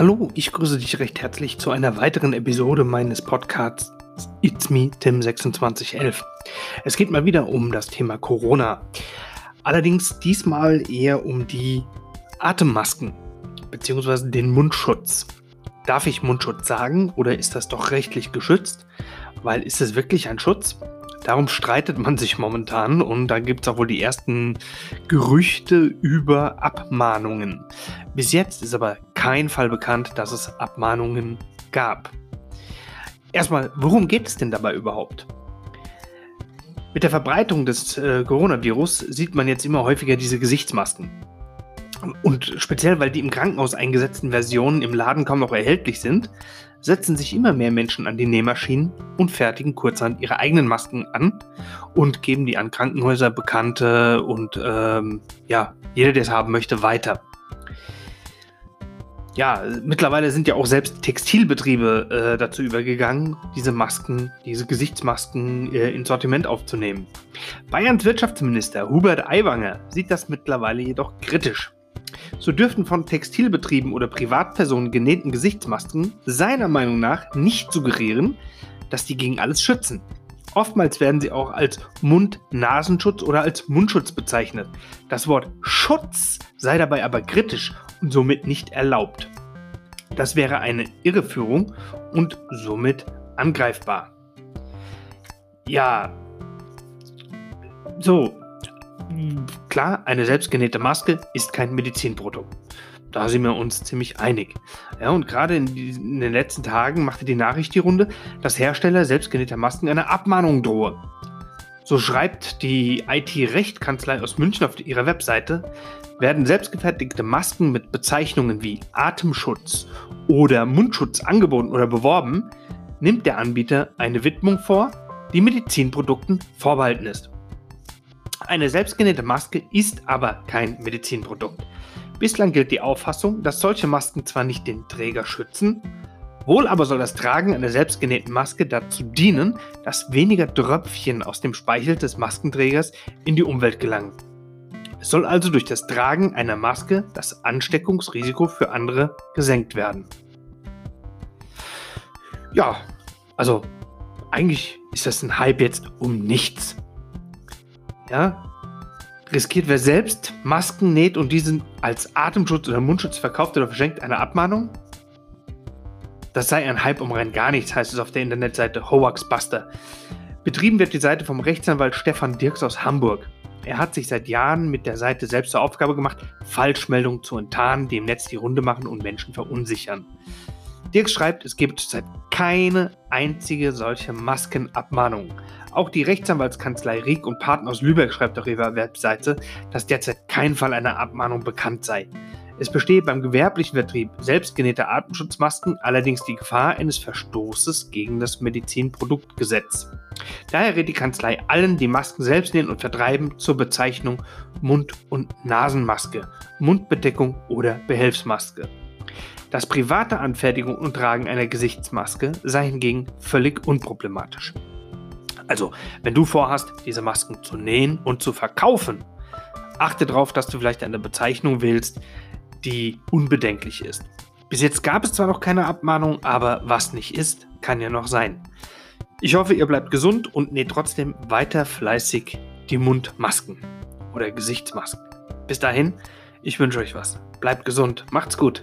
Hallo, ich grüße dich recht herzlich zu einer weiteren Episode meines Podcasts It's Me Tim2611. Es geht mal wieder um das Thema Corona. Allerdings diesmal eher um die Atemmasken bzw. den Mundschutz. Darf ich Mundschutz sagen oder ist das doch rechtlich geschützt? Weil ist es wirklich ein Schutz? Darum streitet man sich momentan und da gibt es auch wohl die ersten Gerüchte über Abmahnungen. Bis jetzt ist aber kein Fall bekannt, dass es Abmahnungen gab. Erstmal, worum geht es denn dabei überhaupt? Mit der Verbreitung des äh, Coronavirus sieht man jetzt immer häufiger diese Gesichtsmasken. Und speziell, weil die im Krankenhaus eingesetzten Versionen im Laden kaum noch erhältlich sind, setzen sich immer mehr Menschen an die Nähmaschinen und fertigen kurzerhand ihre eigenen Masken an und geben die an Krankenhäuser, Bekannte und ähm, ja, jeder, der es haben möchte, weiter. Ja, mittlerweile sind ja auch selbst Textilbetriebe äh, dazu übergegangen, diese Masken, diese Gesichtsmasken äh, ins Sortiment aufzunehmen. Bayerns Wirtschaftsminister Hubert Aiwanger sieht das mittlerweile jedoch kritisch. So dürften von Textilbetrieben oder Privatpersonen genähten Gesichtsmasken seiner Meinung nach nicht suggerieren, dass die gegen alles schützen. Oftmals werden sie auch als Mund-Nasenschutz oder als Mundschutz bezeichnet. Das Wort Schutz sei dabei aber kritisch und somit nicht erlaubt. Das wäre eine Irreführung und somit angreifbar. Ja, so, klar, eine selbstgenähte Maske ist kein Medizinprodukt. Da sind wir uns ziemlich einig. Ja, und gerade in, in, den letzten Tagen machte die Nachricht die Runde, dass Hersteller selbstgenähter Masken eine Abmahnung drohe. So schreibt die IT-Rechtkanzlei aus München auf ihrer Webseite, werden selbstgefertigte Masken mit Bezeichnungen wie Atemschutz oder Mundschutz angeboten oder beworben, nimmt der Anbieter eine Widmung vor, die Medizinprodukten vorbehalten ist. Eine selbstgenähte Maske ist aber kein Medizinprodukt. Bislang gilt die Auffassung, dass solche Masken zwar nicht den Träger schützen, wohl aber soll das Tragen einer selbstgenähten Maske dazu dienen, dass weniger Tröpfchen aus dem Speichel des Maskenträgers in die Umwelt gelangen. Es soll also durch das Tragen einer Maske das Ansteckungsrisiko für andere gesenkt werden. Ja, also eigentlich ist das ein Hype jetzt um nichts. Ja, riskiert wer selbst Masken näht und diesen als Atemschutz oder Mundschutz verkauft oder verschenkt eine Abmahnung? Das sei ein Hype um rein gar nichts, heißt es auf der Internetseite Hoaxbuster. Betrieben wird die Seite vom Rechtsanwalt Stefan Dirks aus Hamburg. Er hat sich seit Jahren mit der Seite selbst zur Aufgabe gemacht, Falschmeldungen zu enttarnen, die im Netz die Runde machen und Menschen verunsichern. Dirks schreibt, es gibt zurzeit keine einzige solche Maskenabmahnung. Auch die Rechtsanwaltskanzlei Rieck und Partner aus Lübeck schreibt auf ihrer Webseite, dass derzeit kein Fall einer Abmahnung bekannt sei. Es bestehe beim gewerblichen Vertrieb selbstgenähter Atemschutzmasken allerdings die Gefahr eines Verstoßes gegen das Medizinproduktgesetz. Daher rät die Kanzlei allen, die Masken selbst nähen und vertreiben, zur Bezeichnung Mund- und Nasenmaske, Mundbedeckung oder Behelfsmaske. Das private Anfertigung und Tragen einer Gesichtsmaske sei hingegen völlig unproblematisch. Also, wenn du vorhast, diese Masken zu nähen und zu verkaufen, achte darauf, dass du vielleicht eine Bezeichnung wählst, die unbedenklich ist. Bis jetzt gab es zwar noch keine Abmahnung, aber was nicht ist, kann ja noch sein. Ich hoffe, ihr bleibt gesund und näht trotzdem weiter fleißig die Mundmasken oder Gesichtsmasken. Bis dahin, ich wünsche euch was. Bleibt gesund, macht's gut.